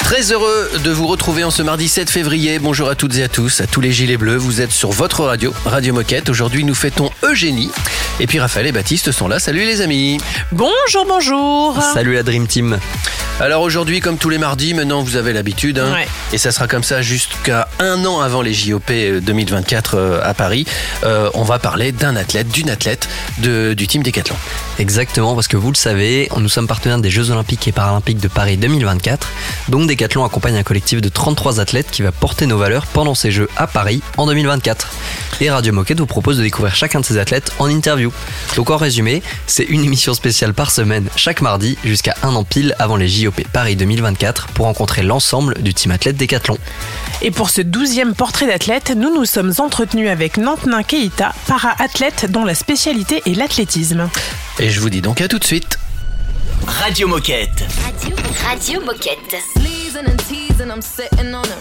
Très heureux de vous retrouver en ce mardi 7 février. Bonjour à toutes et à tous, à tous les gilets bleus. Vous êtes sur votre radio, Radio Moquette. Aujourd'hui, nous fêtons Eugénie. Et puis Raphaël et Baptiste sont là. Salut les amis. Bonjour, bonjour. Salut la Dream Team. Alors aujourd'hui, comme tous les mardis, maintenant vous avez l'habitude, hein, Ouais. et ça sera comme ça jusqu'à un an avant les JOP 2024 euh, à Paris. Euh, on va parler d'un athlète, d'une athlète de- du team Décathlon. Exactement, parce que vous le savez, nous sommes partenaires des Jeux Olympiques et Paralympiques de Paris 2024. Donc Decathlon accompagne un collectif de 33 athlètes qui va porter nos valeurs pendant ces Jeux à Paris en 2024. Et Radio Moquette vous propose de découvrir chacun de ces athlètes en interview. Donc en résumé, c'est une émission spéciale par semaine chaque mardi jusqu'à un an pile avant les JOP Paris 2024 pour rencontrer l'ensemble du team athlète Decathlon. Et pour ce douzième portrait d'athlète, nous nous sommes entretenus avec Nantenin Keita, para-athlète dont la spécialité est l'athlétisme. Et je vous dis donc à tout de suite. Radio Moquette. Radio, Radio Moquette. Sleezing and teasing, I'm sitting on him.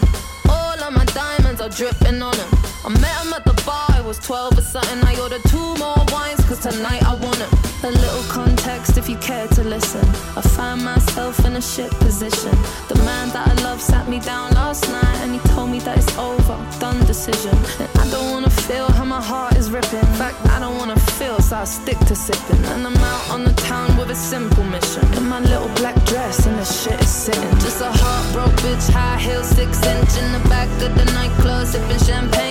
All of my diamonds are dripping on him. I met him at the bar, was 12 or something. I ordered two more wines, cause tonight I want him. A little context if you care to listen. I find myself in a shit position. The man that I love sat me down last night and he told me that it's over, done decision. And I don't wanna feel how my heart is ripping. In fact, I don't wanna feel, so I stick to sipping. And I'm out on the town with a simple mission. In my little black dress, and the shit is sitting. Just a heartbroken bitch, high heel, six inch in the back of the nightclub, sipping champagne.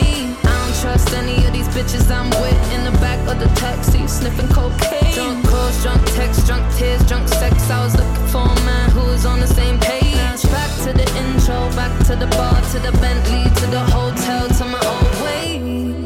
Trust any of these bitches I'm with in the back of the taxi, sniffing cocaine. Drunk calls, drunk texts, drunk tears, drunk sex. I was looking for a man who was on the same page. Back to the intro, back to the bar, to the Bentley, to the hotel, to my old way.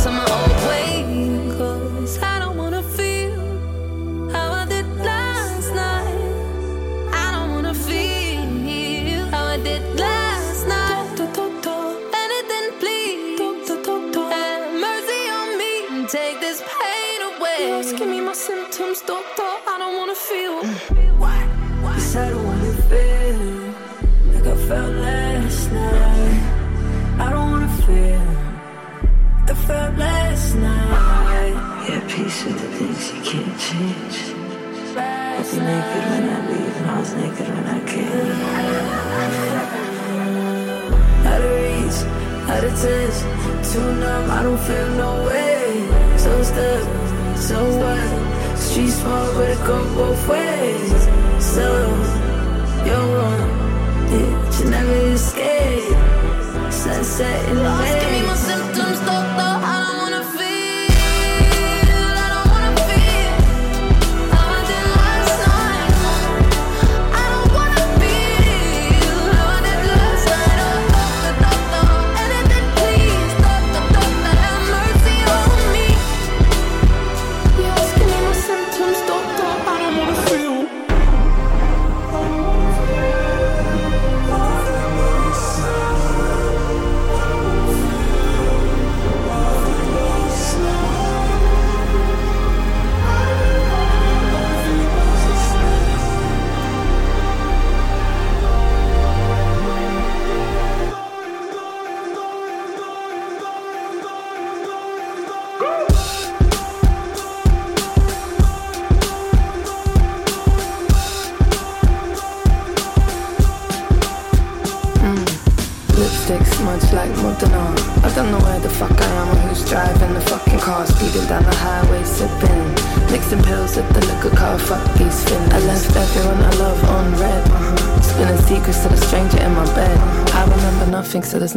symptoms, doctor. I don't wanna feel. Cause I don't wanna feel like I felt last night. I don't wanna feel like I felt last night. Yeah, peace with the things you can't change. I was naked when I leave, and I was naked when I came. Out of reach, out of touch, too numb, I don't feel no way. So stuck, so what? Street smart, but it go both ways. So, you're wrong, yeah, you never escape. Sunset in the Asking me my symptoms, doctor.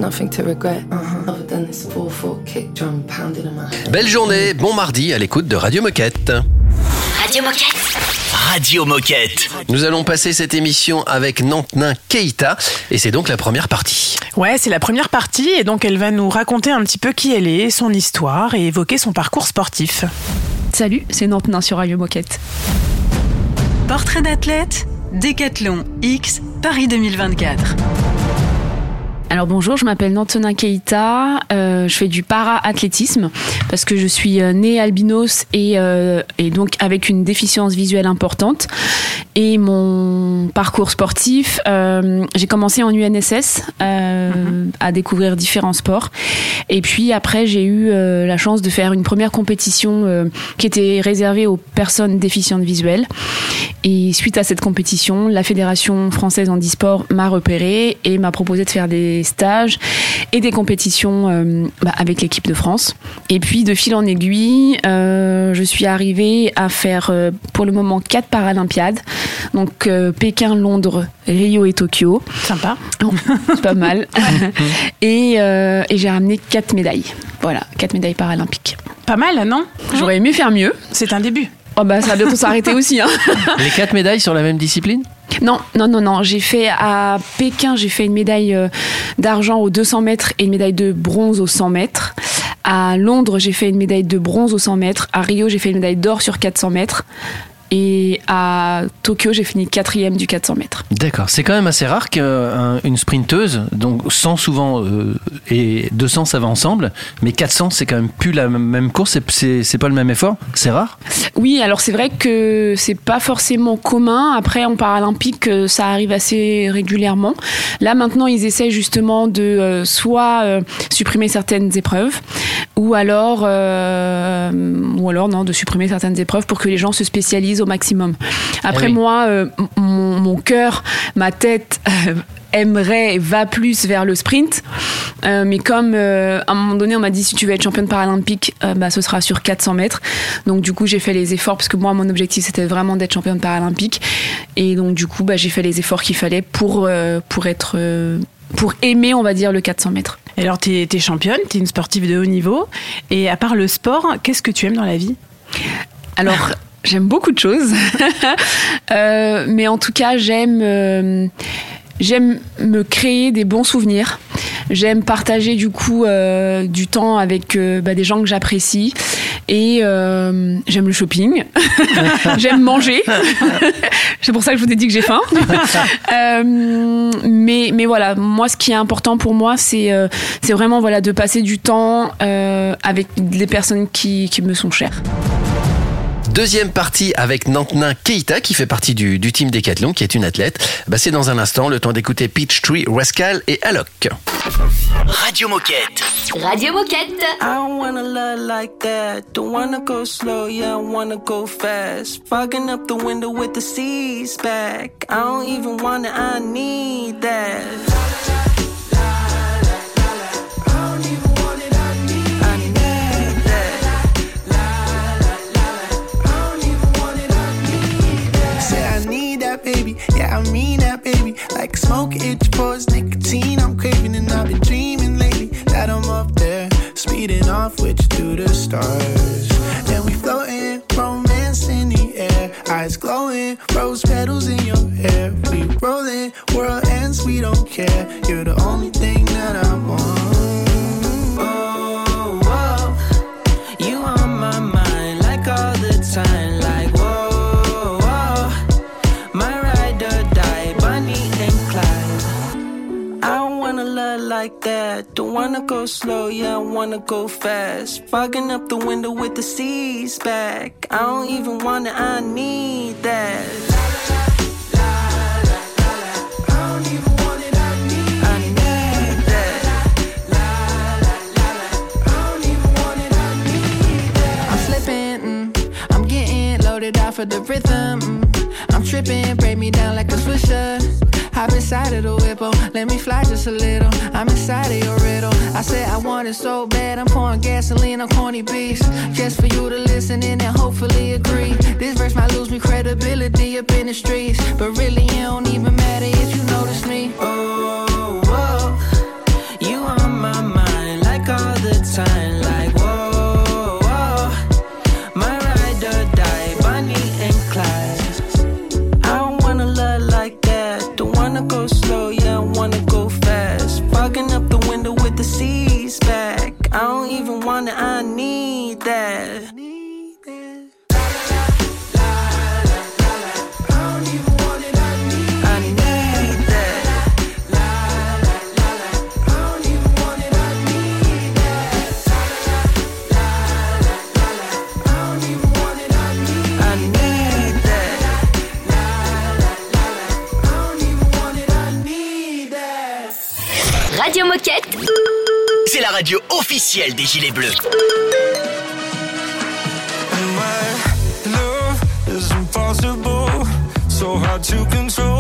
Nothing, to regret. Uh-huh. Other than this 4-4 kick drum pounding in my head. Belle journée, bon mardi à l'écoute de Radio Moquette. Radio Moquette. Radio Moquette. Nous allons passer cette émission avec Nantenin Keita et c'est donc la première partie. Ouais, c'est la première partie et donc elle va nous raconter un petit peu qui elle est, son histoire et évoquer son parcours sportif. Salut, c'est Nantenin sur Radio Moquette. Portrait d'athlète, Décathlon X, Paris 2024. Alors bonjour, je m'appelle Nantenin Keita, euh, je fais du para-athlétisme parce que je suis euh, née albinos et, euh, et donc avec une déficience visuelle importante. Et mon parcours sportif, euh, j'ai commencé en UNSS euh, à découvrir différents sports. Et puis après, j'ai eu la chance de faire une première compétition qui était réservée aux personnes déficientes visuelles. Et suite à cette compétition, la Fédération française handisport m'a repéré et m'a proposé de faire des stages et des compétitions euh, bah, avec l'équipe de France. Et puis de fil en aiguille, euh, je suis arrivée à faire euh, pour le moment quatre Paralympiades. Donc euh, Pékin, Londres, Rio et Tokyo. Sympa. C'est pas mal. et euh, et j'ai ramené quatre médailles. Voilà, quatre médailles paralympiques. Pas mal, non? J'aurais aimé faire mieux. C'est un début. Oh bah ça va bientôt s'arrêter aussi. Hein. Les quatre médailles sur la même discipline? Non, non, non, non. J'ai fait à Pékin, j'ai fait une médaille euh, d'argent aux 200 mètres et une médaille de bronze aux 100 mètres. À Londres, j'ai fait une médaille de bronze aux 100 mètres. À Rio, j'ai fait une médaille d'or sur 400 mètres. Et à Tokyo, j'ai fini quatrième du 400 mètres. D'accord, c'est quand même assez rare qu'une sprinteuse, donc 100 souvent euh, et 200 ça va ensemble, mais 400 c'est quand même plus la même course, c'est- pas le même effort, c'est rare? Oui, alors c'est vrai que c'est pas forcément commun. Après, en paralympique, euh, ça arrive assez régulièrement. Là, maintenant, ils essaient justement de euh, soit euh, supprimer certaines épreuves, ou alors, euh, ou alors non, de supprimer certaines épreuves pour que les gens se spécialisent au maximum. Après, Eh oui. moi, euh, mon, mon cœur, ma tête. Aimerait et va plus vers le sprint. Euh, mais comme euh, à un moment donné on m'a dit si tu veux être championne paralympique euh, bah, ce sera sur 400 mètres. Donc du coup j'ai fait les efforts parce que moi mon objectif c'était vraiment d'être championne paralympique. Et donc du coup bah, j'ai fait les efforts qu'il fallait pour pour être pour aimer on va dire le 400 mètres. Et alors, tu es, championne, tu es une sportive de haut niveau. Et à part le sport, qu'est-ce que tu aimes dans la vie? Alors, j'aime beaucoup de choses. Euh, mais en tout cas, j'aime euh, j'aime me créer des bons souvenirs. J'aime partager du coup euh, du temps avec euh, bah, des gens que j'apprécie. Et euh, j'aime le shopping. j'aime manger. C'est pour ça que je vous ai dit que j'ai faim. Mais, mais voilà, moi, ce qui est important pour moi, c'est c'est vraiment voilà, de passer du temps avec des personnes qui, qui me sont chères. Deuxième partie avec Nantenin Keita qui fait partie du, du team Décathlon, qui est une athlète. Bah, c'est dans un instant, le temps d'écouter Peachtree, Rascal et Alok. Radio Moquette. Radio Moquette. I don't wanna love like that. Don't wanna go slow, yeah, I wanna go fast. Fogging up the window with the seas back. I don't even wanna, I need that. I mean that, baby. Like smoke, itch pores, nicotine. I'm craving and I've been dreaming lately that I'm up there, speeding off with you through the stars. And we floating, romance in the air, eyes glowing, rose go slow, yeah, I wanna go fast. Fogging up the window with the seas back. I don't even wanna, I need that. I don't even want it. I need that. I'm slipping, mm, I'm getting loaded off of the rhythm. mm. I'm tripping, break me down like a swisher. I've inside of the whippo. Oh. Let me fly just a little. I'm inside of your riddle. I said I want it so bad. I'm pouring gasoline on corny beats. Just for you to listen in and hopefully agree. This verse might lose me credibility up in the streets. But really, it don't even matter if you notice me. Oh, oh. you on my mind like all the time. Radio Moquette. C'est la radio officielle des Gilets Bleus. love is impossible, so hard to control.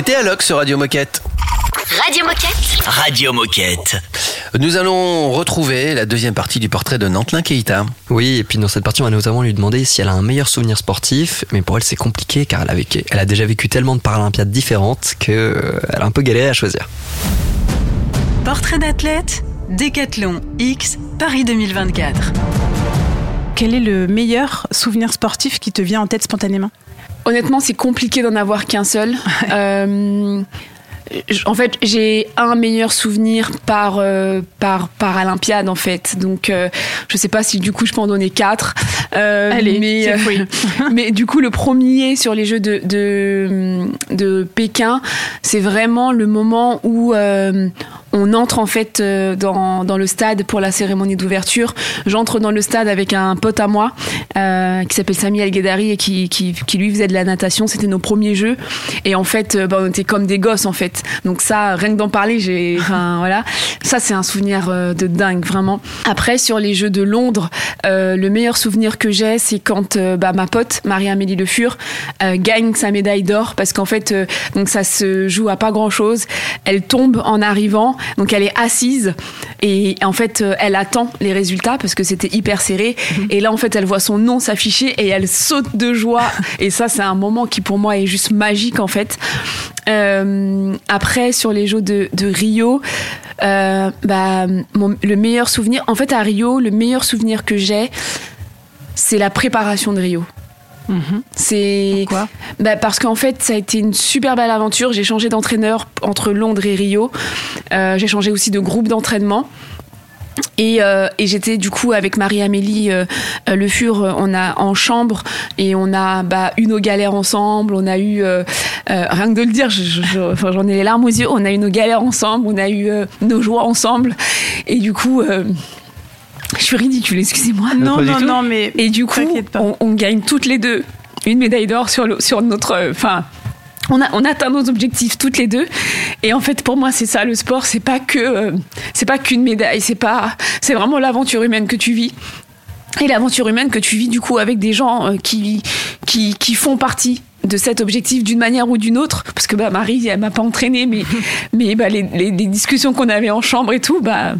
C'était Alok sur Radio Moquette. Radio Moquette. Radio Moquette. Nous allons retrouver la deuxième partie du portrait de Nantelin Keita. Oui, et puis dans cette partie, on va notamment lui demander si elle a un meilleur souvenir sportif, mais pour elle, c'est compliqué car elle a, vécu- elle a déjà vécu tellement de Paralympiades différentes qu'elle a un peu galéré à choisir. Portrait d'athlète, Décathlon X, Paris 2024. Quel est le meilleur souvenir sportif qui te vient en tête spontanément? Honnêtement, c'est compliqué d'en avoir qu'un seul. Euh, en fait, j'ai un meilleur souvenir par euh, par Paralympiade en fait. Donc, euh, je sais pas si du coup je peux en donner quatre. Euh, Allez, mais mais du coup, le premier sur les Jeux de de, de Pékin, c'est vraiment le moment où on entre en fait euh, dans, dans le stade pour la cérémonie d'ouverture. J'entre dans le stade avec un pote à moi euh, qui s'appelle Sami El Guedari et qui, qui, qui lui faisait de la natation. C'était nos premiers jeux et en fait, euh, bah, on était comme des gosses en fait. Donc ça, rien que d'en parler, j'ai, enfin voilà, ça c'est un souvenir euh, de dingue vraiment. Après sur les Jeux de Londres, euh, le meilleur souvenir que j'ai, c'est quand bah, ma pote Marie-Amélie Le Fur gagne sa médaille d'or parce qu'en fait, donc ça se joue à pas grand chose. Elle tombe en arrivant Donc elle est assise et en fait euh, elle attend les résultats parce que c'était hyper serré. Et là en fait elle voit son nom s'afficher et elle saute de joie. et ça c'est un moment qui pour moi est juste magique en fait. Euh, après sur les Jeux de, de Rio, euh, bah, mon- le meilleur souvenir, en fait à Rio, le meilleur souvenir que j'ai, c'est la préparation de Rio. C'est bah, parce qu'en fait ça a été une super belle aventure. J'ai changé d'entraîneur entre Londres et Rio. Euh, j'ai changé aussi de groupe d'entraînement. Et, euh, et j'étais du coup avec Marie-Amélie euh, Le Fur, on a en chambre et on a bah, eu nos galères ensemble. On a eu, euh, rien que de le dire, je- enfin, j'en ai les larmes aux yeux. On a eu nos galères ensemble, on a eu nos joies ensemble. Et du coup, je suis ridicule, excusez-moi. Non, non, non, mais Et du coup, on, on gagne toutes les deux une médaille d'or sur, le- sur notre. euh, Enfin. on, a, on atteint nos objectifs toutes les deux. Et en fait, pour moi, c'est ça le sport. C'est pas que, euh, c'est pas qu'une médaille. C'est pas, c'est vraiment l'aventure humaine que tu vis. Et l'aventure humaine que tu vis du coup avec des gens euh, qui, qui, qui font partie de cet objectif d'une manière ou d'une autre. Parce que bah, Marie, elle m'a pas entraînée, mais, mais bah, les, les- les discussions qu'on avait en chambre et tout, bah.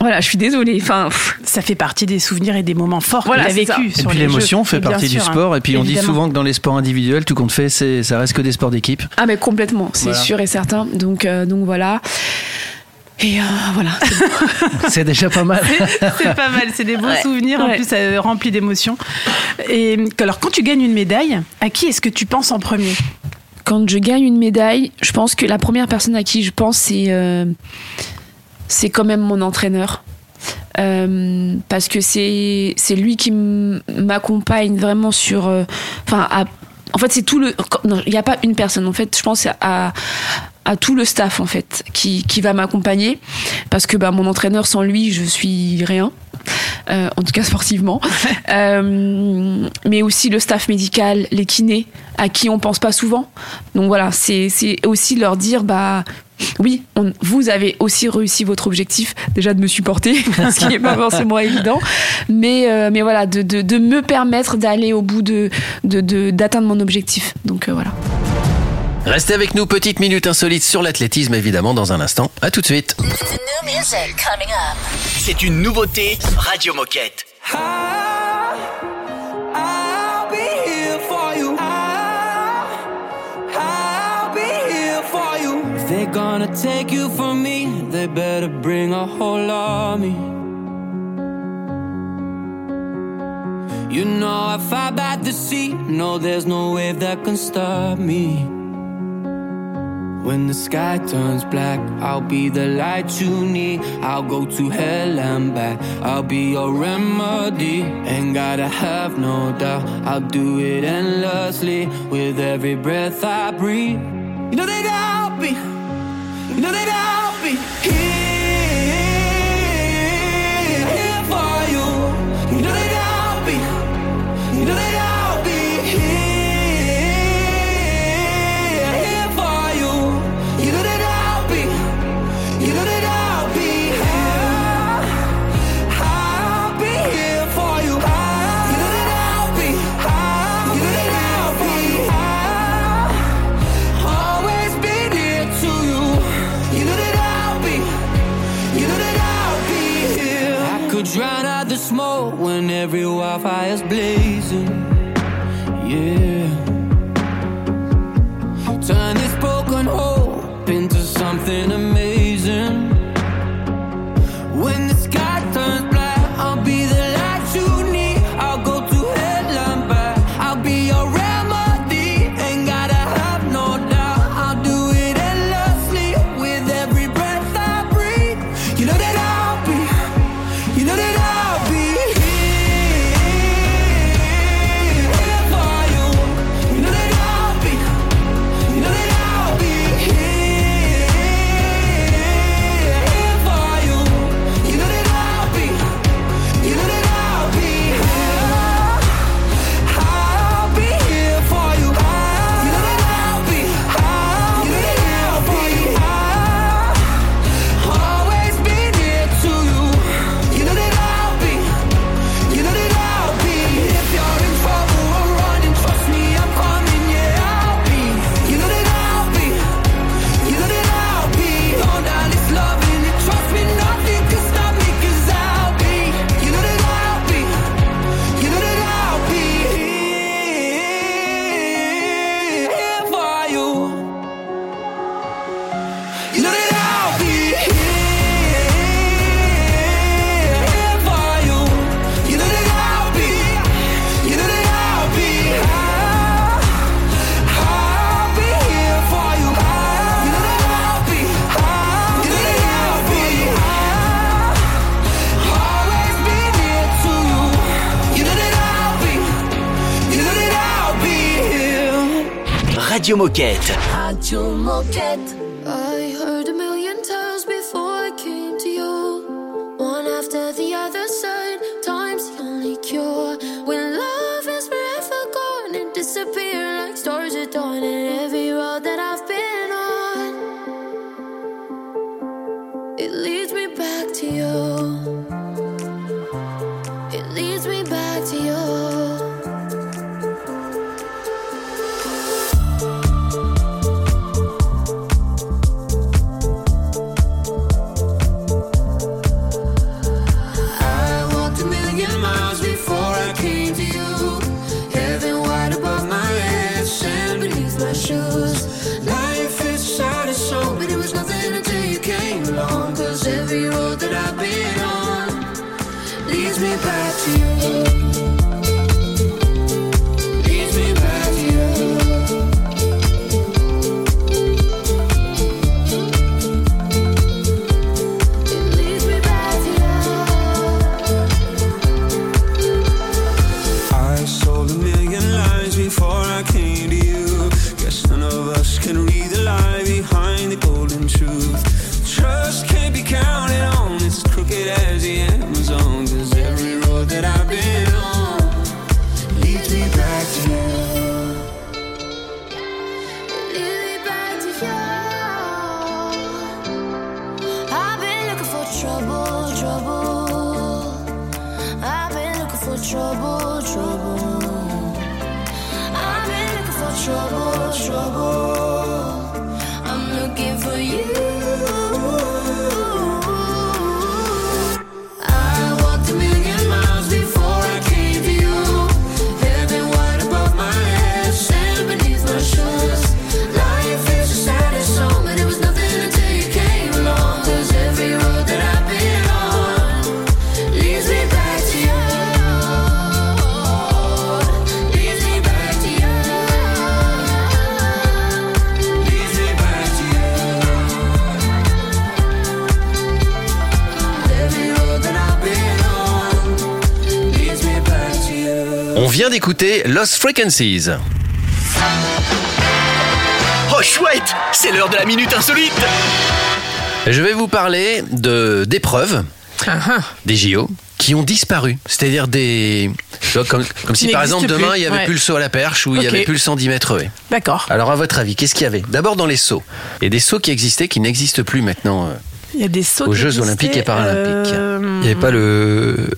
Voilà, je suis désolée. Enfin, ça fait partie des souvenirs et des moments forts Voilà, que tu ça. vécu. Et puis l'émotion fait partie du sport. Et puis on dit souvent que dans les sports individuels, tout compte fait, c'est, ça reste que des sports d'équipe. Ah mais complètement, c'est Voilà. sûr et certain. Donc, euh, donc voilà. Et euh, voilà. c'est déjà pas mal. c'est pas mal, c'est des beaux Ouais. souvenirs, en plus euh, remplis d'émotions. Et alors, quand tu gagnes une médaille, à qui est-ce que tu penses en premier? Quand je gagne une médaille, je pense que la première personne à qui je pense, c'est euh, c'est quand même mon entraîneur. Euh, parce que c'est c'est lui qui m'accompagne vraiment sur euh, enfin en fait c'est tout le il n'y a pas une personne. En fait je pense à à tout le staff en fait qui, qui va m'accompagner. Parce que bah, mon entraîneur sans lui je suis rien. Euh, en tout cas sportivement. Mais aussi le staff médical les kinés à qui on pense pas souvent. Donc voilà c'est c'est aussi leur dire bah oui, on- vous avez aussi réussi votre objectif, déjà de me supporter, ce qui n'est pas forcément évident, mais, euh, mais voilà, de, de, de me permettre d'aller au bout de, de, de- d'atteindre mon objectif. Donc euh, voilà. Restez avec nous, petite minute insolite sur l'athlétisme, évidemment, dans un instant. À tout de suite. C'est une nouveauté Radio Moquette. I'll they're gonna take you from me, they better bring a whole army. You know I fight by the sea. No, there's no wave that can stop me. When the sky turns black, I'll be the light you need. I'll go to hell and back. I'll be your remedy. Ain't gotta have no doubt. I'll do it endlessly with every breath I breathe. You know that I'll be. You know that I'll could drown out the smoke when every wildfire's blazing. Yeah. Radio Moquette. Radio Moquette. I heard vient d'écouter Lost Frequencies. Oh chouette, c'est l'heure de la minute insolite. Je vais vous parler de d'épreuves des JO qui ont disparu. C'est-à-dire des. Comme, comme si par exemple demain plus, il n'y avait ouais. plus le saut à la perche ou il n'y avait plus le 110 mètres haies. D'accord. Alors à votre avis, qu'est-ce qu'il y avait? D'abord dans les sauts. Il y a des sauts qui existaient qui n'existent plus maintenant. euh. Il y a des sauts Aux Jeux Olympiques et Paralympiques. euh, Il n'y avait pas le.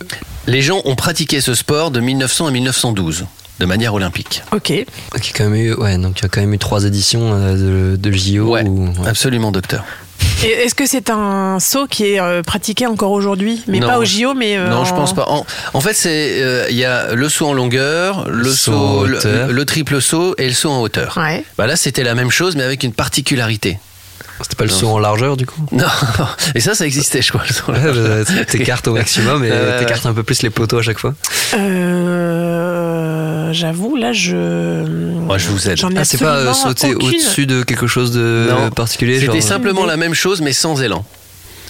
Les gens ont pratiqué ce sport de 1900 à 1912 de manière olympique. Ok. Il y a quand même eu, ouais, donc il y a quand même eu trois éditions euh, de, de JO. Ouais, absolument, docteur. Et Est-ce que c'est un saut qui est euh, pratiqué encore aujourd'hui? Mais Non. pas au JO, mais. euh, Non, je en- pense pas. En, en fait, c'est euh, il y a le saut en longueur, le, saut saut, en le, hauteur. le triple saut et le saut en hauteur. Ouais. Bah là, c'était la même chose, mais avec une particularité. C'était pas le Non. saut en largeur du coup Non, et ça, ça existait, je crois. hauteur. bah, T'écartes au maximum et ouais, t'écartes un peu plus les poteaux à chaque fois. Euh, J'avoue, là, je. Moi, je vous aide. J'en ai Ah, c'est pas euh, sauter aucune. au-dessus de quelque chose de Non. particulier C'était genre... simplement la même chose, mais sans élan.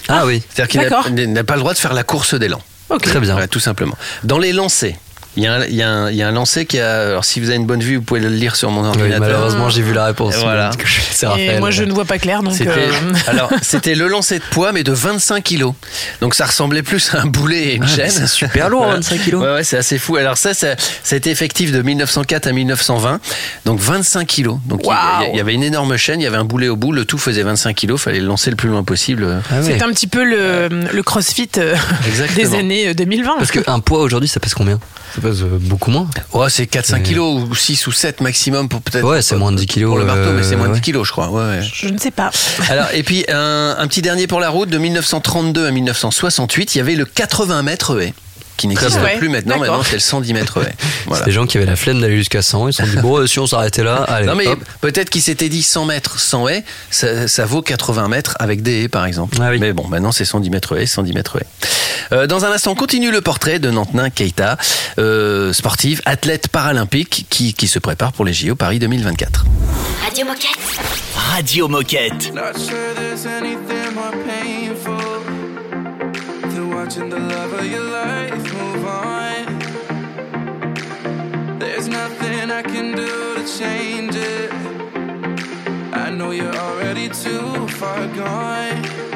Ah oui, C'est-à-dire qu'il n'a- pas le droit de faire la course d'élan. Ok. très bien. Voilà, tout simplement. Dans les lancers, il y, a un, il, y a un, il y a un lancer qui a. Alors, si vous avez une bonne vue, vous pouvez le lire sur mon Oui, ordinateur. malheureusement, j'ai vu la réponse. Et voilà. Et Raphaël. moi, je ne vois pas clair, donc. C'était euh, alors c'était le lancer de poids mais de 25 kilos. Donc ça ressemblait plus à un boulet et une Ah, chaîne. c'est super lourd, 25 kilos. Ouais, ouais, c'est assez fou. Alors ça, ça, ça a été effectif de 1904 à 1920. Donc 25 kilos. Donc il y- Waouh. il y, avait une énorme chaîne, il y avait un boulet au bout, le tout faisait 25 kilos. Fallait le lancer le plus loin possible. Ah ouais. C'est un petit peu le, le crossfit euh, Exactement. des années 2020. Parce qu'un poids aujourd'hui, ça pèse combien? Ça pèse euh, beaucoup moins. Ouais, c'est 4-5 Ouais. kilos ou 6 ou 7 maximum pour peut-être. Ouais, c'est moins de 10 kilos, Pour le marteau, mais c'est euh, moins de 10 ouais. kilos, je crois. Ouais, ouais. Je ne sais pas. Alors, et puis, un, un petit dernier pour la route, de 1932 à 1968, il y avait le 80 mètres haies, qui n'existe plus maintenant. Maintenant, c'est le 110 mètres haies. Voilà. C'est des gens qui avaient la flemme d'aller jusqu'à 100. Ils se sont dit, bon, si on s'arrêtait là, allez. Non, mais peut-être qu'il s'était dit 100 mètres, 100 haies, ça, ça vaut 80 mètres avec des haies, par exemple. Ah oui. Mais bon, maintenant, c'est 110 mètres haies, 110 mètres haies. Euh, dans un instant, on continue le portrait de Nantenin Keita, euh, sportive, athlète paralympique, qui, qui se prépare pour les JO Paris 2024. Radio Moquette. Radio Moquette. Not sure watching the love of your life move on. There's nothing I can do to change it. I know you're already too far gone.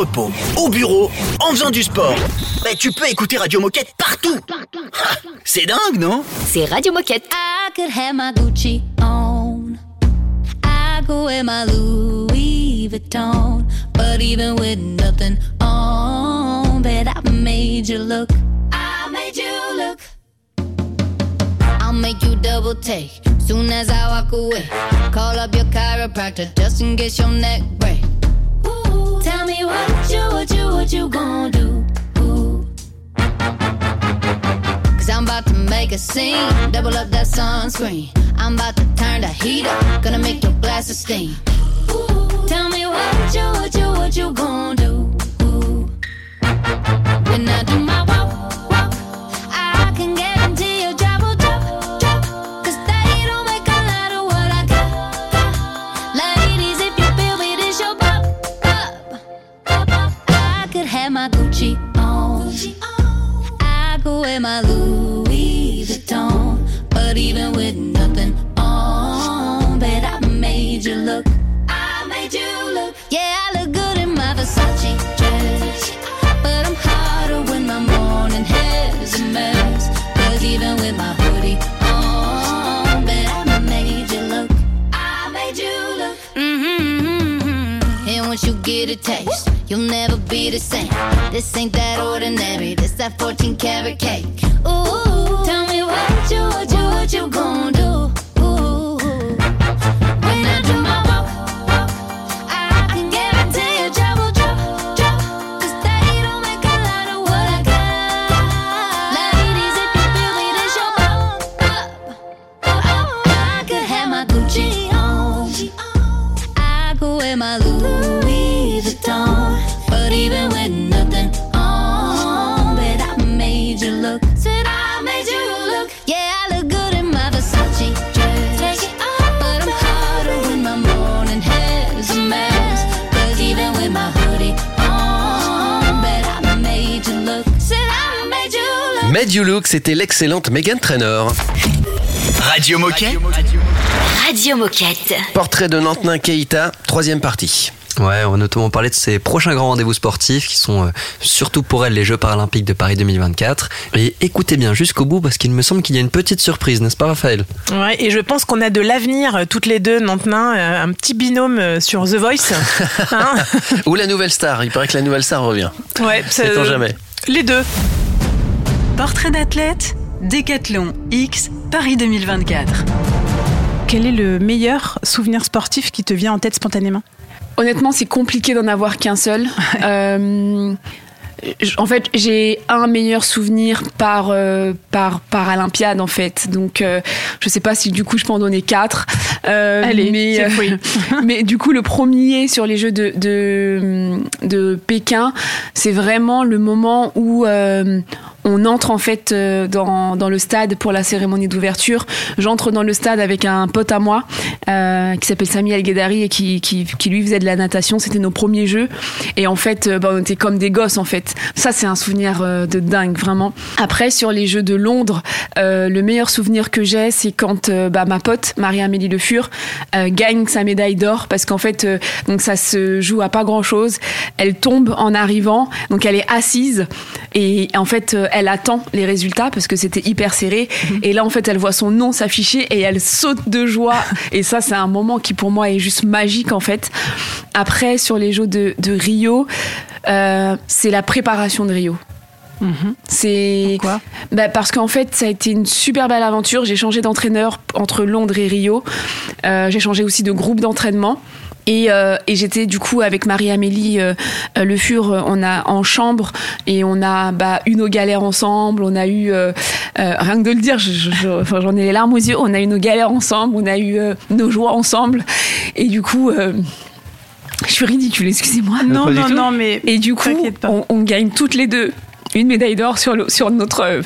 Entrepôt, au bureau, en faisant du sport. Bah, tu peux écouter Radio Moquette partout. C'est dingue, non? C'est Radio Moquette. I could have my Gucci on. I could wear my Louis Vuitton. But even with nothing on, bet I made you look. I made you look. I'll make you double take soon as I walk away. Call up your chiropractor just in case your neck break. What you, what you, what you gonna do? Cause I'm about to make a scene. Double up that sunscreen. I'm about to turn the heat up. Gonna make your glasses steam. Tell me what you, what you, what you gonna do? When I do my my Louis Vuitton. But even with nothing on, bet I made you look. I made you look. Yeah, I look good in my Versace dress. But I'm hotter when my morning hair's a mess. Cause even with my hoodie on, bet I made you look. I made you look. Mm-hmm. And once you get a taste, you'll never be the same. This ain't that ordinary, this that 14 karat cake. Look, c'était l'excellente Megan Trainor. Radio Moquette. Radio Moquette. Portrait de Nantenin Keita, troisième partie. Ouais, on va notamment parler de ses prochains grands rendez-vous sportifs qui sont euh, surtout pour elle les Jeux paralympiques de Paris 2024. Et écoutez bien jusqu'au bout parce qu'il me semble qu'il y a une petite surprise, n'est-ce pas Raphaël? Ouais, et je pense qu'on a de l'avenir euh, toutes les deux, Nantenin, euh, un petit binôme euh, sur The Voice. Hein Ou la nouvelle star, il paraît que la nouvelle star revient. ouais, Sait-on jamais Les deux. Portrait d'athlète, Décathlon X, Paris 2024. Quel est le meilleur souvenir sportif qui te vient en tête spontanément? Honnêtement, c'est compliqué d'en avoir qu'un seul. Euh, en fait, j'ai un meilleur souvenir par euh, par Paralympiade en fait. Donc, euh, je sais pas si du coup je peux en donner quatre. Euh, Allez, mais free. mais du coup, le premier sur les Jeux de de, de Pékin, c'est vraiment le moment où euh, on entre en fait euh, dans, le stade pour la cérémonie d'ouverture. J'entre dans le stade avec un pote à moi euh, qui s'appelle Sami El Guedari et qui, lui faisait de la natation. C'était nos premiers jeux. Et en fait, euh, bah, on était comme des gosses en fait. Ça, c'est un souvenir de dingue, vraiment. Après, sur les Jeux de Londres, le meilleur souvenir que j'ai, c'est quand bah, ma pote, Marie-Amélie Le Fur, gagne sa médaille d'or parce qu'en fait, donc ça se joue à pas grand-chose. Elle tombe en arrivant, donc elle est assise et en fait, elle attend les résultats parce que c'était hyper serré. Et là, en fait, elle voit son nom s'afficher et elle saute de joie. Et ça, c'est un moment qui pour moi est juste magique en fait. Après, sur les Jeux de, de Rio, euh, c'est la préparation de Rio. C'est Pourquoi? Bah parce qu'en fait ça a été une super belle aventure. J'ai changé d'entraîneur entre Londres et Rio. Euh, j'ai changé aussi de groupe d'entraînement. Et, euh, et j'étais du coup avec Marie-Amélie euh, euh, Le Fur, on a en chambre et on a bah, eu nos galères ensemble. On a eu euh, euh, rien que de le dire, je- je- j'en ai les larmes aux yeux. On a eu nos galères ensemble, on a eu euh, nos joies ensemble. Et du coup, euh, je suis ridicule, excusez-moi. Non, non, non, mais Et du coup, on, on gagne toutes les deux une médaille d'or sur, le- sur notre. euh.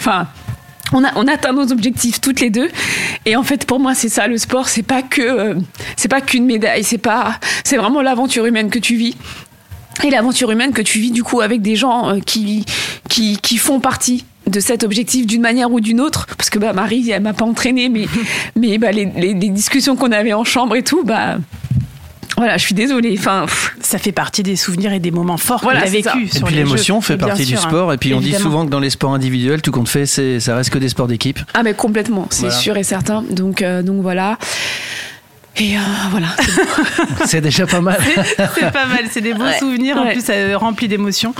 On, a, atteint nos objectifs toutes les deux. Et en fait, pour moi, c'est ça le sport. C'est pas que, euh, c'est pas qu'une médaille. C'est pas, c'est vraiment l'aventure humaine que tu vis. Et l'aventure humaine que tu vis du coup avec des gens euh, qui, qui, qui font partie de cet objectif d'une manière ou d'une autre. Parce que bah, Marie, elle m'a pas entraînée, mais, mais bah, les, les- les discussions qu'on avait en chambre et tout, bah. Voilà, je suis désolée. Enfin, pff, ça fait partie des souvenirs et des moments forts Voilà, c'est ça. vécu. Et puis l'émotion fait partie du sport. Et puis on dit souvent que dans les sports individuels, tout compte fait, c'est, ça reste que des sports d'équipe. Ah mais complètement, c'est Voilà. sûr et certain. Donc euh, donc voilà. Et euh, voilà. c'est déjà pas mal. c'est pas mal, c'est des beaux Ouais. souvenirs, en plus euh, remplis d'émotions.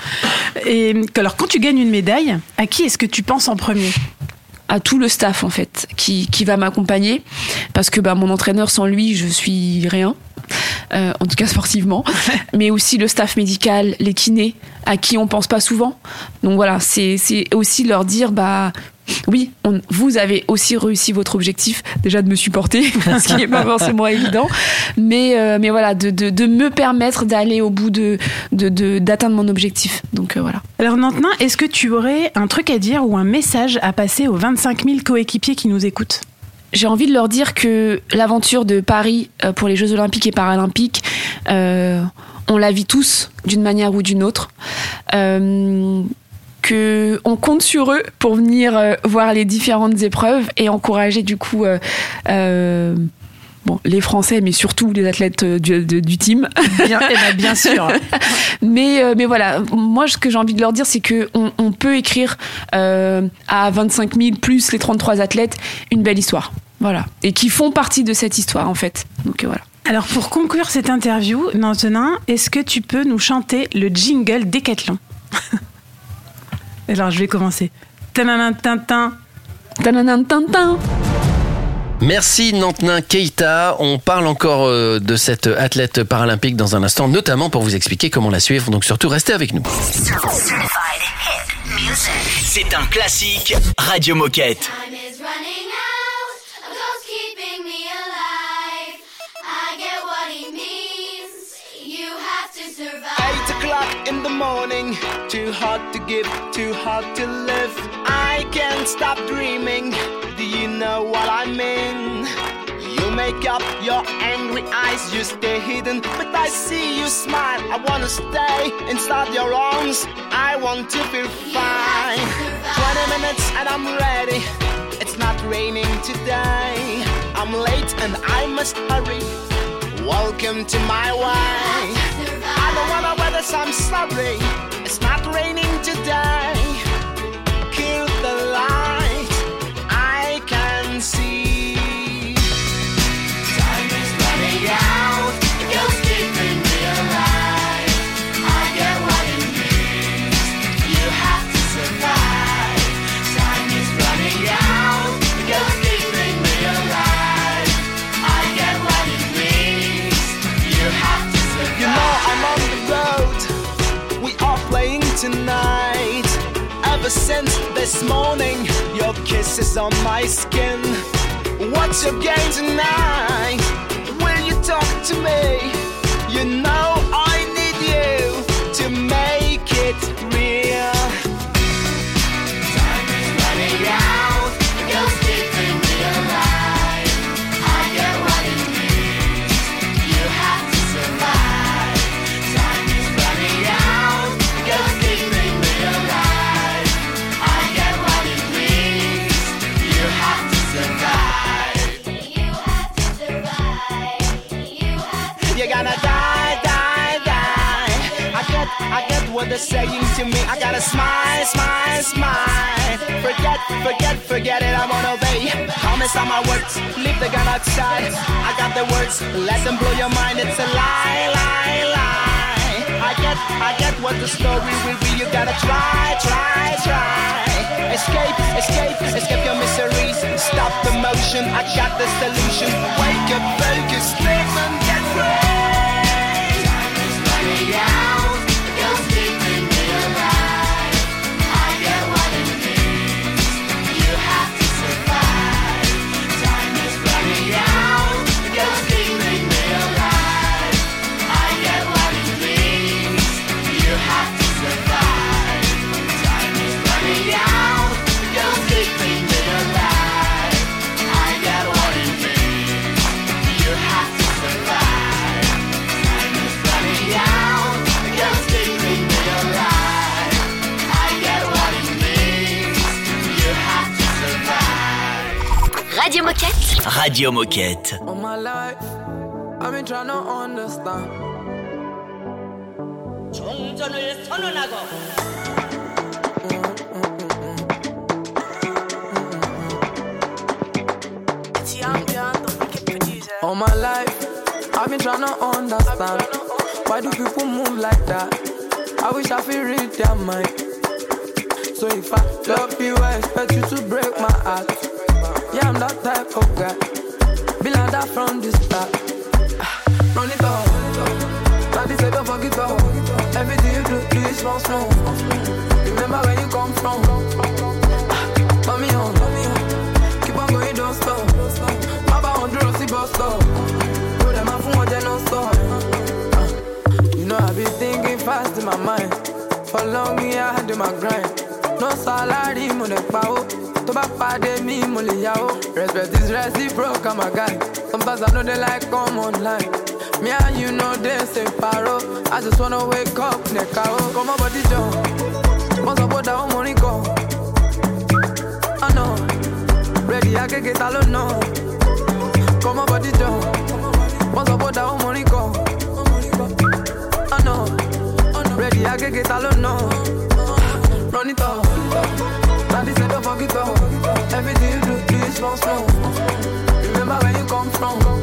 Et alors, quand tu gagnes une médaille, à qui est-ce que tu penses en premier? À tout le staff en fait qui, qui va m'accompagner. Parce que bah, mon entraîneur sans lui je suis rien. Euh, en tout cas sportivement. Mais aussi le staff médical les kinés à qui on pense pas souvent. Donc voilà c'est c'est aussi leur dire bah oui, on- vous avez aussi réussi votre objectif, déjà de me supporter, ce qui n'est pas forcément évident, mais, euh, mais voilà, de, de, de me permettre d'aller au bout de, d'atteindre mon objectif. Donc euh, voilà. Alors, Nantenin, est-ce que tu aurais un truc à dire ou un message à passer aux 25 000 coéquipiers qui nous écoutent? J'ai envie de leur dire que l'aventure de Paris euh, pour les Jeux Olympiques et Paralympiques, euh, on la vit tous d'une manière ou d'une autre. Euh, que on compte sur eux pour venir euh, voir les différentes épreuves et encourager du coup euh, euh, bon, les Français, mais surtout les athlètes du, de- du team. Bien, eh ben, bien sûr. mais, euh, mais voilà, moi ce que j'ai envie de leur dire, c'est que on, peut écrire euh, à 25 000 plus les 33 athlètes une belle histoire. Voilà. Et qui font partie de cette histoire en fait. Donc euh, voilà. Alors, pour conclure cette interview, Nantenin, est-ce que tu peux nous chanter le jingle Décathlon Alors, je vais commencer. Merci Nantenin Keita. On parle encore euh, de cette athlète paralympique dans un instant, notamment pour vous expliquer comment la suivre. Donc surtout, restez avec nous. C'est un classique Radio Moquette. In the morning, too hard to give, too hard to live. I can't stop dreaming. Do you know what I mean? You make up your angry eyes, you stay hidden. But I see you smile. I wanna stay inside your arms. I want to feel fine. 20 minutes and I'm ready. It's not raining today. I'm late and I must hurry. Welcome to my way what the weather, so I'm. It's not raining today. Tonight. Ever since this morning, your kiss is on my skin. What's your game tonight? Will you talk to me? You know saying to me. I gotta smile, smile, smile. Forget, forget, forget it. I won't obey. Promise on my words. Leave the gun outside. I got the words. Let them blow your mind. It's a lie, lie, lie. I get, I get what the story will be. You gotta try, try, try. Escape, escape, escape your miseries. Stop the motion. I got the solution. Wake up, focus, live and get free. Time is running out. Moquette. Radio Moquette. All my life, I've been trying to understand. All my life, I've been trying to understand. Why do people move like that? I wish I could read their mind. So if I love you, I expect you to break my heart. Yeah, I'm that type of guy. Be like that from the start. Run it up. Daddy said don't forget up. Everything you do, do small, small. Remember where you come from. Mommy on, mommy on. Keep on going, don't stop. Baba on the Rossi bus stop. Go them off from what non stop. You know I be thinking fast in my mind. For long yeah, I had my grind. No salary, mo pa ó. Tó bá pàdé mi, mo lè yá ó. Respect is reciprocal, a guy. Sometimes I know they like come online. Me and you know they say paro. I just wanna wake up, neka ó. Come on, body jump. Wọ́n sọ pé ó da ó mórí kan. I know. Ready, agége ta ló nà. Come on, body jump. Sọ pé ó da ó mórí kan. I know. Ready, agége ta ló nà. Run up. You do, do. Remember where you come from. On,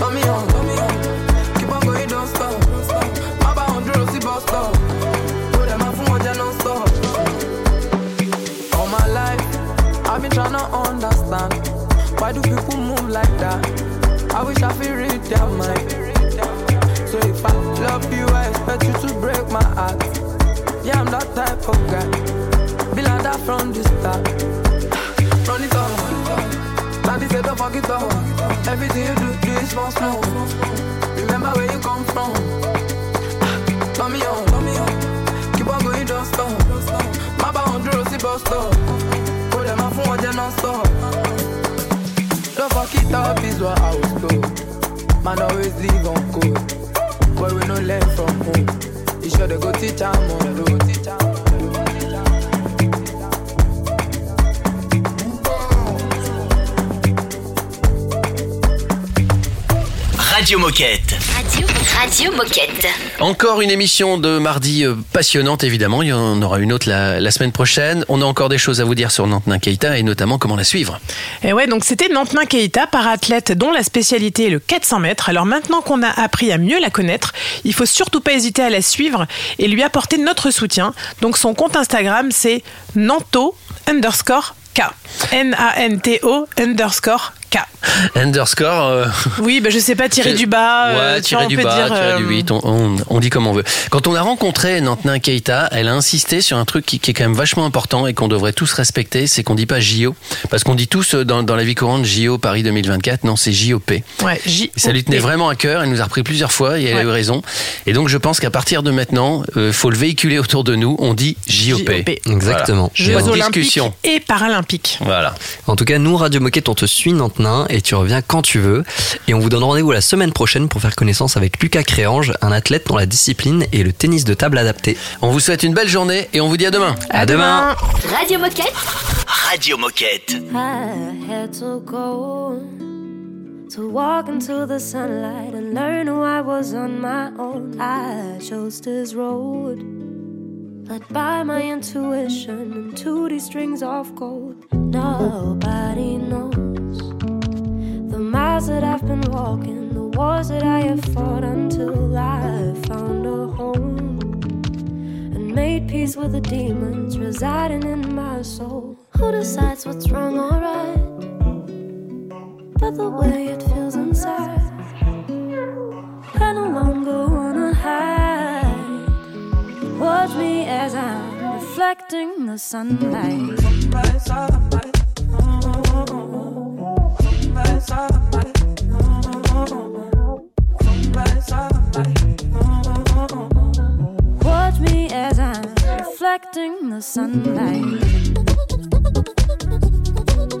mommy on. Keep on going, don't stop. On the Rossi bus stop. Them. All my life, I've been trying to understand. Why do people move like that? I wish I could read their mind. So if I love you, I expect you to break my heart. Yeah, I'm that type of guy. Be like that from the start. Run it up. Daddy said don't forget up. Everything you do, do is small, small. Remember where you come from. On, mommy on. Keep on going, don't stop. Baba on the bus stop. Put them off from what non stop. Don't fuck it up is what I was told. Man always leave on code. But we no learn from home. Sure they go teach am oh. road. Radio Moquette. Radio, Radio Moquette. Encore une émission de mardi euh, passionnante, évidemment. Il y en aura une autre la, la semaine prochaine. On a encore des choses à vous dire sur Nantenin Keita et notamment comment la suivre. Et ouais, donc c'était Nantenin Keita, para-athlète dont la spécialité est le 400 mètres. Alors maintenant qu'on a appris à mieux la connaître, il faut surtout pas hésiter à la suivre et lui apporter notre soutien. Donc son compte Instagram, c'est Nanto underscore K. N-A-N-T-O underscore K. Underscore. euh, Oui, bah, je sais pas, tirer du bas. euh, Ouais, tirer on du peut bas, dire, tirer du euh, 8, on, on- on dit comme on veut. Quand on a rencontré Nantenin Keita, elle a insisté sur un truc qui, qui est quand même vachement important et qu'on devrait tous respecter, c'est qu'on dit pas JO. Parce qu'on dit tous euh, dans, dans la vie courante JO Paris 2024, non, c'est JOP. Ouais, J. Ça lui tenait vraiment à cœur, elle nous a repris plusieurs fois et elle a eu raison. Et donc je pense qu'à partir de maintenant, il faut le véhiculer autour de nous, on dit JOP. JOP. Exactement. Jeux Voilà. olympiques Discussion. et paralympiques. Voilà. En tout cas, nous, Radio Moquette, on te suit, Nantenin, et tu reviens quand tu veux. Et on vous donne rendez-vous la semaine prochaine pour faire connaissance avec Lucas Créange, un athlète dont la discipline est le tennis de table adapté. On vous souhaite une belle journée et on vous dit à demain. À demain. Radio Moquette. Radio Moquette. I had to go to walk into the sunlight and learn who I was on my own. I chose this road, led by my intuition and to these strings of gold. Nobody knows miles that I've been walking, the wars that I have fought until I found a home and made peace with the demons residing in my soul. Who decides what's wrong or right? But the way it feels inside, I no longer wanna hide. Watch me as I'm reflecting the sunlight. Reflecting the sunlight.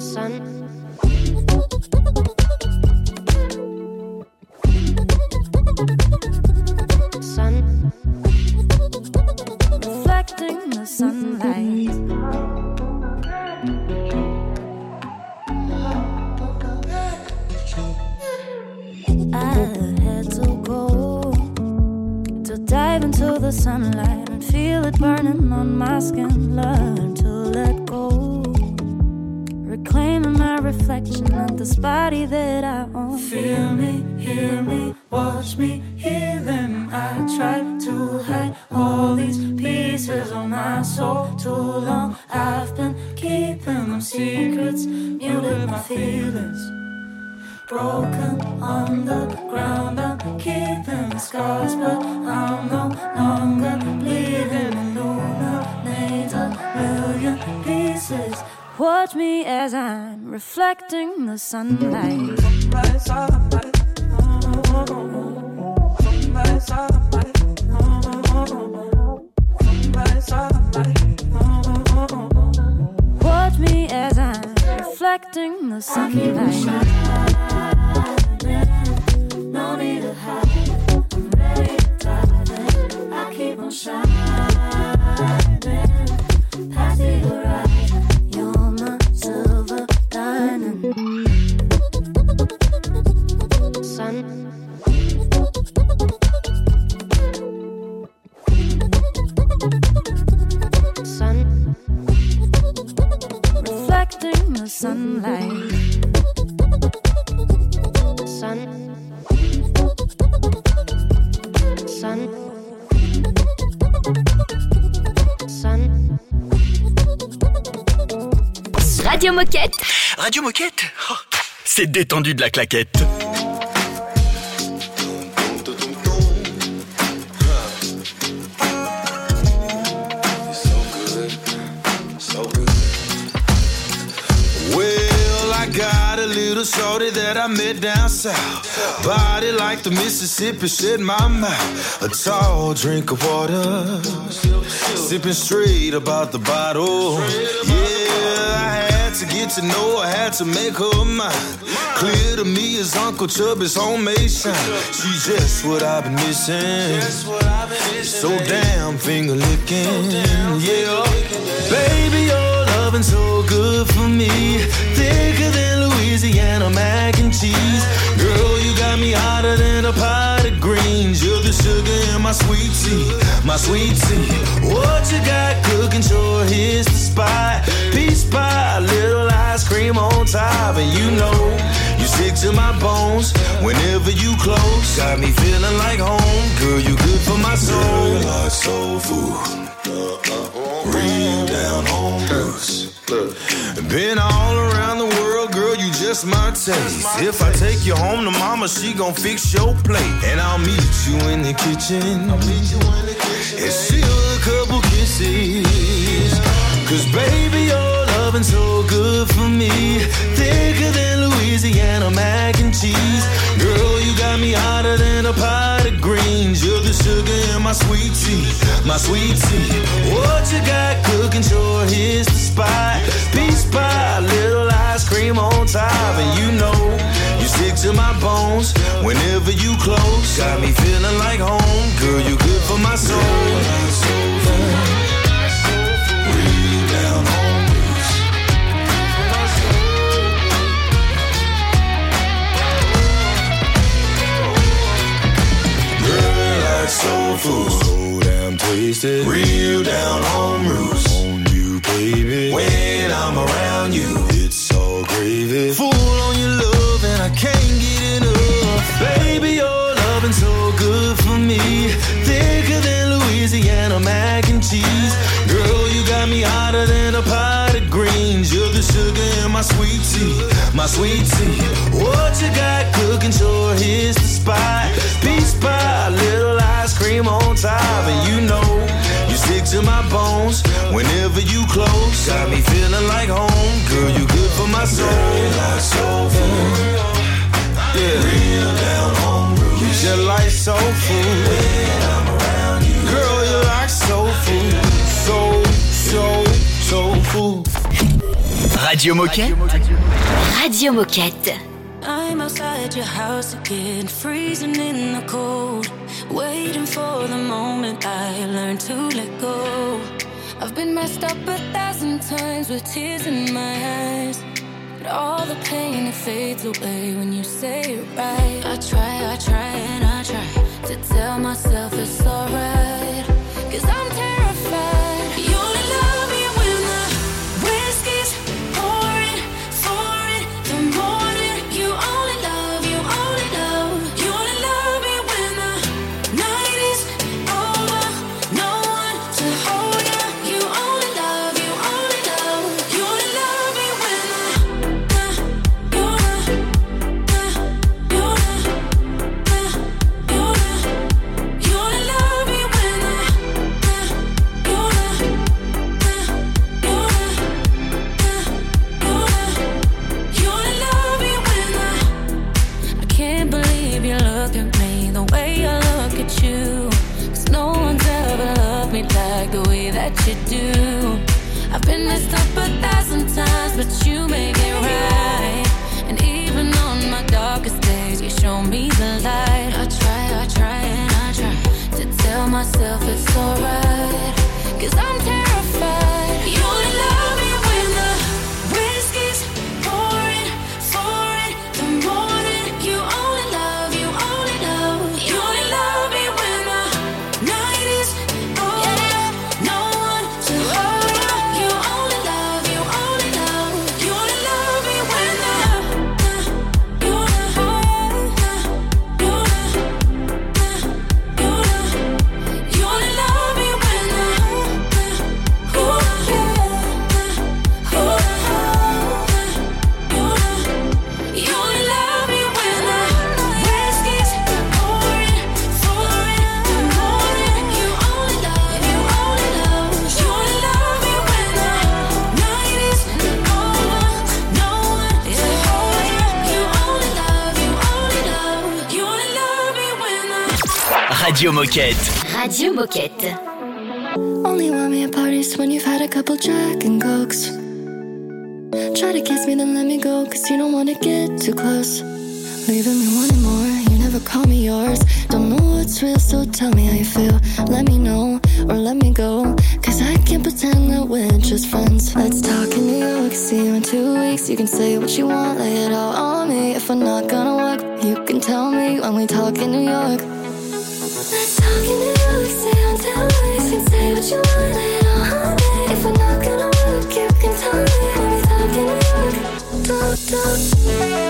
Sun. Sun. The sunlight and feel it burning on my skin. Learn to let go, reclaiming my reflection of this body that I own. Feel me, hear me, watch me, hear them. I tried to hide all these pieces of my soul too long. I've been keeping them secrets, muted my feelings. Broken on the ground, I'm keeping scars, but I'm no longer bleeding. Illuminate a million pieces. Watch me as I'm reflecting the sunlight. Watch reflecting the sunlight. Radio Moquette Oh, C'est détendu de la claquette. Well, I got a little shorty that I met down south. Body like the Mississippi, shit my mouth. A tall drink of water. Sipping straight about the bottle. Yeah, I had to get get to know I had to make her mine. Clear to me as Uncle Chubby's homemade shine. She's just what I've been missing. So damn finger licking, yeah. Baby, your loving so good for me. Thicker than Louisiana mac and cheese. Girl, you got me hotter than a pot of greens. You're the sugar in my sweet tea, my sweet tea. What you got cooking? Sure, here's the spot. Peach pie, little ice cream on top, and you know you stick to my bones whenever you close. Got me feeling like home, girl. You good for my soul. like soul food. Real down home roots. Been all around the world, girl, you just my taste. If I take you home to mama, she gon' fix your plate. And I'll meet you in the kitchen. And steal a Cause baby, your loving so good for me. Thicker than Louisiana mac and cheese. Girl, you got me hotter than a pot of greens. You're the sugar in my sweet tea, my sweet tea. What you got cooking? Sure, here's the spot. Peach pie, little ice cream on top, and you know you stick to my bones whenever you close. Got me feeling like home, girl. You good for my soul. Soul food, so damn tasty. Real down home roots on you, baby. When I'm around you, it's all gravy. Full on your love, and I can't get enough. Baby, your loving so good for me. Thicker than Louisiana mac and cheese. Girl, you got me hotter than a pot of greens. You're the sugar in my sweet tea, my sweet tea. What you got cooking? Sure, here's the spot. Cream on top, and you know you stick to my bones whenever you close. Got me feeling like home, girl. You good for my soul. Like soul food. Yeah. Real down home roots. You just like soul food. When I'm around you. Girl, you like soul food. Soul, soul, soul food. Radio Moquette. Radio Moquette. Outside your house again, freezing in the cold. Waiting for the moment I learn to let go. I've been messed up a thousand times with tears in my eyes. But all the pain it fades away when you say it right. I try, I try, and I try to tell myself it's alright. Alright. Radio Moquette. Radio Moquette. Only want me at parties when you've had a couple Jack and Cokes. try to kiss me, then let me go. Cause you don't wanna get too close. Leaving me wanting more. You never call me yours. Don't know what's real, so tell me how you feel. Let me know or let me go. Cause I can't pretend that we're just friends. Let's talk in New York. See you in two weeks. You can say what you want, lay it all on me. If I'm not gonna work, you can tell me when we talk in New York. Don't, don't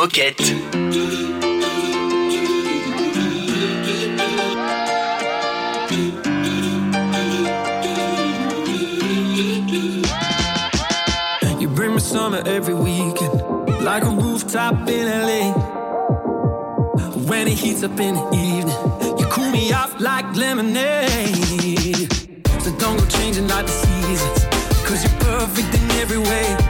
Moquette. You bring me summer every weekend, like a rooftop in LA. When it heats up in the evening, you cool me off like lemonade. So don't go changing like the seasons, cause you're perfect in every way.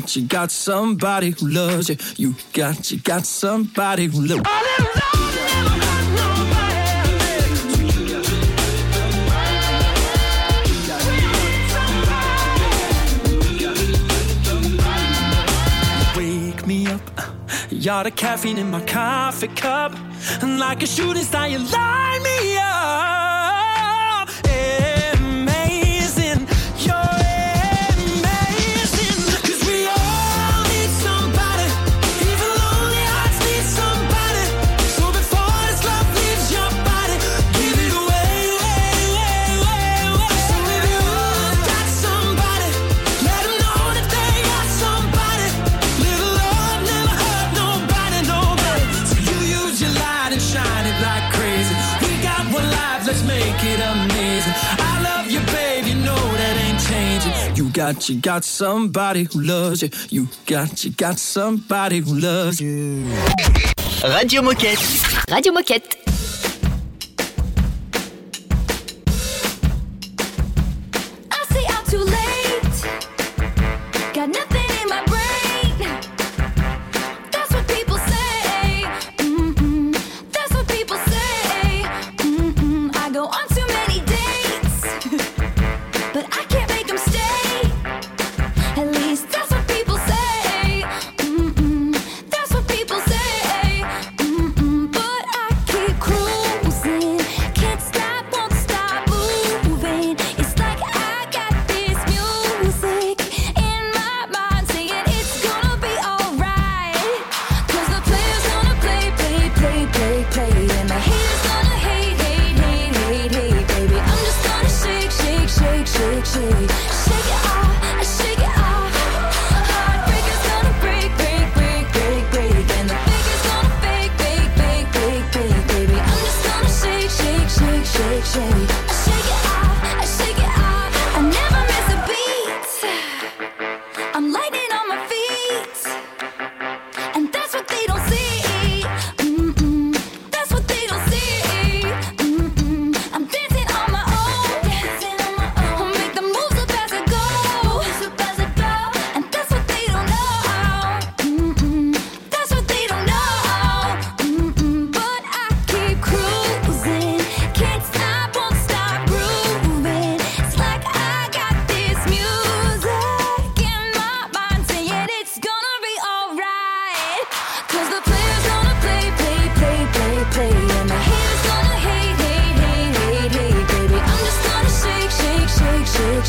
got, you got somebody who loves you. You got, you got somebody who loves Wake me up. You're the caffeine in my coffee cup. And like a shooting star, you light got, you got somebody who loves you. You got, you got somebody who loves you. Radio Moquette. Radio Moquette.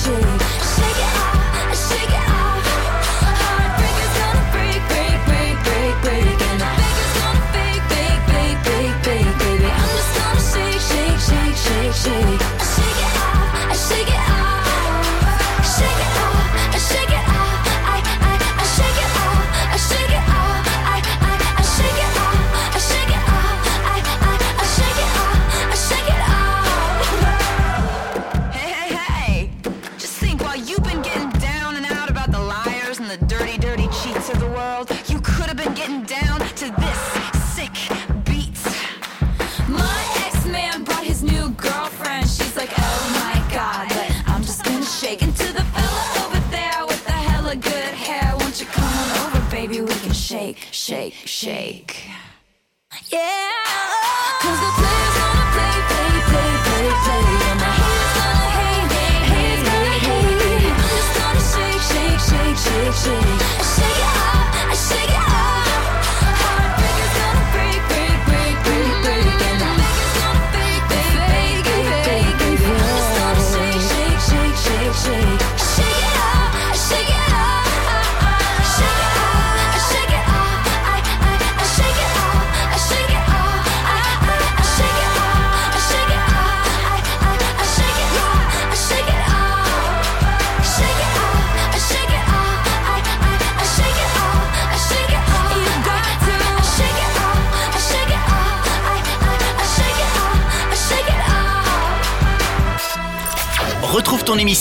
soon